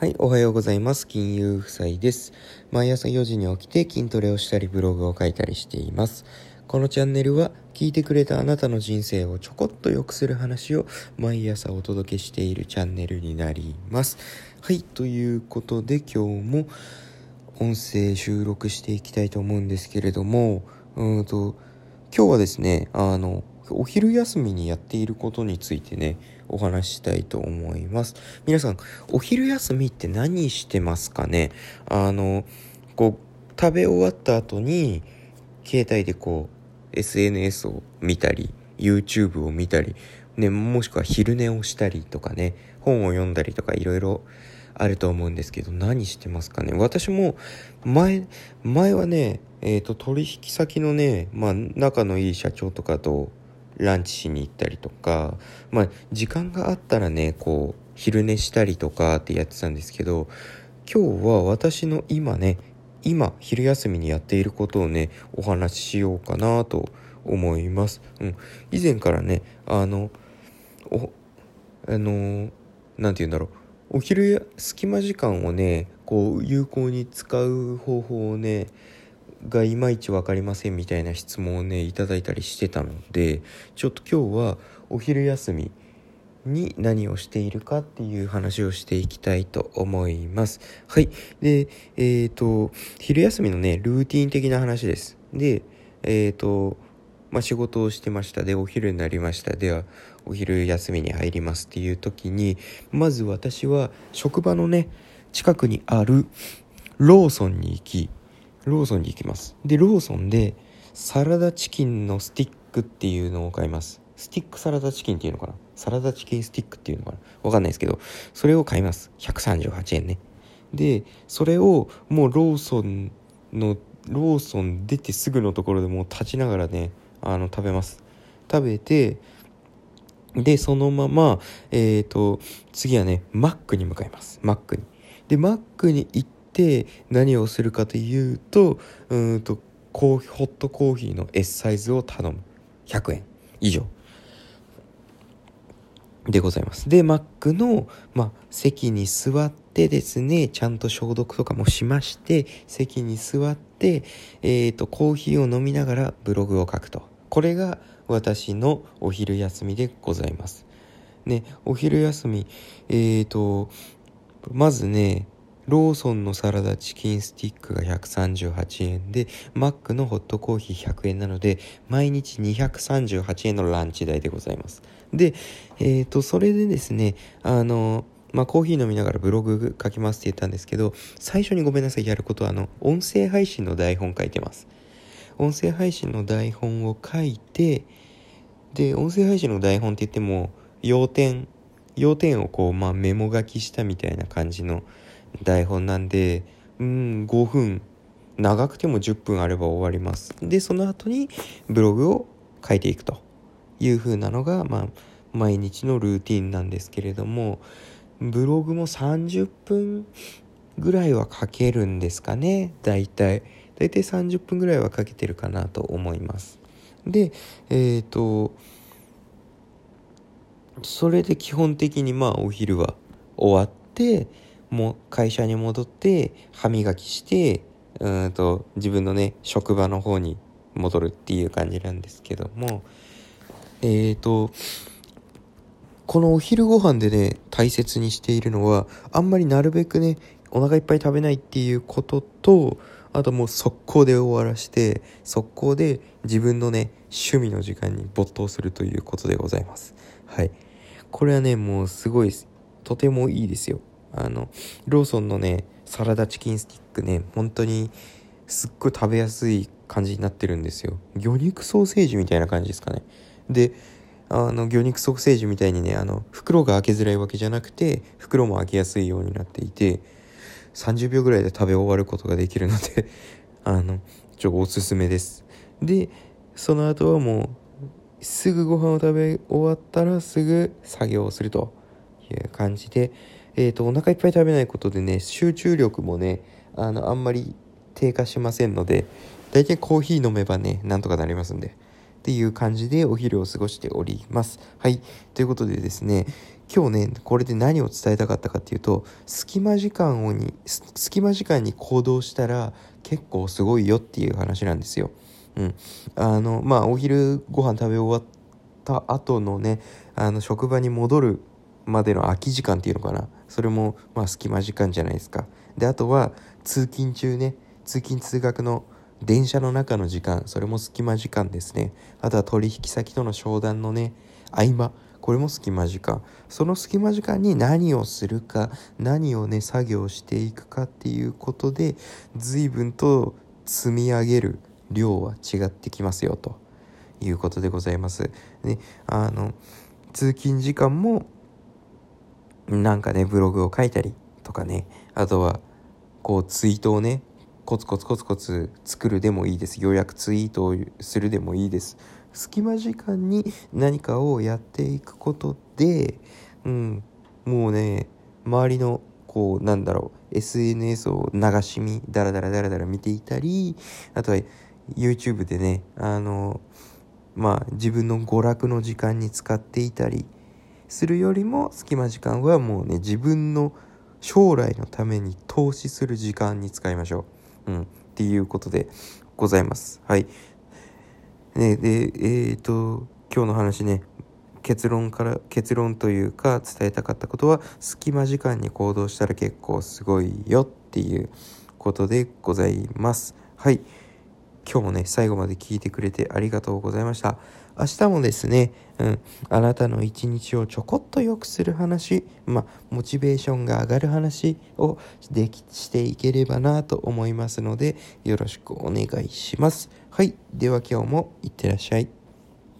はい、おはようございます。金融夫妻です。毎朝4時に起きて筋トレをしたりブログを書いたりしています。このチャンネルは聞いてくれたあなたの人生をちょこっと良くする話を毎朝お届けしているチャンネルになります。はい、ということで今日も音声収録していきたいと思うんですけれども、うんと、今日はですね、あの、お昼休みにやっていることについてね、お話ししたいと思います。皆さん、お昼休みって何してますかね？あの、こう、食べ終わった後に、携帯でこう、SNS を見たり、YouTube を見たり、ね、もしくは昼寝をしたりとかね、本を読んだりとかいろいろあると思うんですけど、何してますかね？私も、前、前はね、えっ、ー、と、取引先のね、まあ、仲のいい社長とかと、ランチしに行ったりとか、まあ、時間があったらね、こう、昼寝したりとかってやってたんですけど、今日は私の今ね、今、昼休みにやっていることをね、お話ししようかなと思います。うん。以前からね、あの、お、あの、なんて言うんだろう。お昼や、隙間時間をね、こう、有効に使う方法をね、がいまいち分かりませんみたいな質問をねいただいたりしてたのでちょっと今日はお昼休みに何をしているかっていう話をしていきたいと思います。はい。で、えっ、ー、と、昼休みのね、ルーティン的な話です。で、えっ、ー、と、まあ、仕事をしてました。で、お昼になりました。では、お昼休みに入りますっていう時に、まず私は職場のね、近くにあるローソンに行き、ローソンに行きます。で、ローソンでサラダチキンのスティックっていうのを買います。スティックサラダチキンっていうのかな？サラダチキンスティックっていうのかな？わかんないですけど、それを買います。138円ね。で、それをもうローソンの、ローソン出てすぐのところでもう立ちながらね、あの、食べます。食べて、で、そのまま、えっ、ー、と、次はね、マックに向かいます。マックに。で、マックに行って、て何をするかというとうんとコーヒーホットコーヒーの S サイズを頼む。100円。以上。でございます。でマックの、まあ、席に座ってですねちゃんと消毒とかもしまして席に座ってえっ、ー、とコーヒーを飲みながらブログを書くと。これが私のお昼休みでございます。ねお昼休みえっ、ー、とまずねローソンのサラダチキンスティックが138円で、マックのホットコーヒー100円なので、毎日238円のランチ代でございます。で、えっ、ー、と、それでですね、あの、まあ、コーヒー飲みながらブログ書きますって言ったんですけど、最初にごめんなさい、やることは、あの、音声配信の台本書いてます。音声配信の台本を書いて、で、音声配信の台本って言っても、要点、要点をこう、まあ、メモ書きしたみたいな感じの台本なんでうん5分。長くても10分あれば終わります。でその後にブログを書いていくという風なのが、まあ、毎日のルーティンなんですけれどもブログも30分ぐらいは書けるんですかね。大体。大体30分ぐらいは書けてるかなと思います。でえっ、ー、とそれで基本的にまあお昼は終わっても会社に戻って歯磨きしてうんと自分のね職場の方に戻るっていう感じなんですけども。えっ、ー、とこのお昼ご飯でね大切にしているのはあんまりなるべくねお腹いっぱい食べないっていうこととあともう速攻で終わらして速攻で自分のね趣味の時間に没頭するということでございます。はい。これはねもうすごいとてもいいですよ。あのローソンのねサラダチキンスティックね本当にすっごい食べやすい感じになってるんですよ。魚肉ソーセージみたいな感じですかね。であの魚肉ソーセージみたいにねあの袋が開けづらいわけじゃなくて袋も開けやすいようになっていて30秒ぐらいで食べ終わることができるので あのちょおすすめです。でその後はもうすぐご飯を食べ終わったらすぐ作業をするという感じでえーと、お腹いっぱい食べないことでね集中力もねあのあんまり低下しませんので大体コーヒー飲めばねなんとかなりますんでっていう感じでお昼を過ごしております。はい。ということでですね今日ねこれで何を伝えたかったかっていうと隙間時間をに隙間時間に行動したら結構すごいよっていう話なんですよ。うん、あのまあお昼ご飯食べ終わった後のねあの職場に戻るまでの空き時間っていうのかな。それもまあ隙間時間じゃないですか。であとは通勤中ね通勤通学の電車の中の時間それも隙間時間ですねあとは取引先との商談のね合間これも隙間時間その隙間時間に何をするか何をね作業していくかっていうことで随分と積み上げる量は違ってきますよということでございます。ね、あの通勤時間もなんかねブログを書いたりとかね。あとはこうツイートをねコツコツコツコツ作るでもいいです。予約ツイートをするでもいいです。隙間時間に何かをやっていくことで、うん、もうね周りのこうなんだろう SNS を流し見ダラダラダラダラ見ていたりあとは YouTube でねあのまあ自分の娯楽の時間に使っていたりするよりも隙間時間はもうね自分の将来のために投資する時間に使いましょう。うん、っていうことでございます。はい。ね、で、えっ、ー、と、今日の話ね、結論から、結論というか伝えたかったことは、隙間時間に行動したら結構すごいよっていうことでございます。はい。今日もね、最後まで聞いてくれてありがとうございました。明日もですね、うん、あなたの一日をちょこっと良くする話、まあ、モチベーションが上がる話をできしていければなと思いますので、よろしくお願いします。はい。では今日もいってらっしゃい。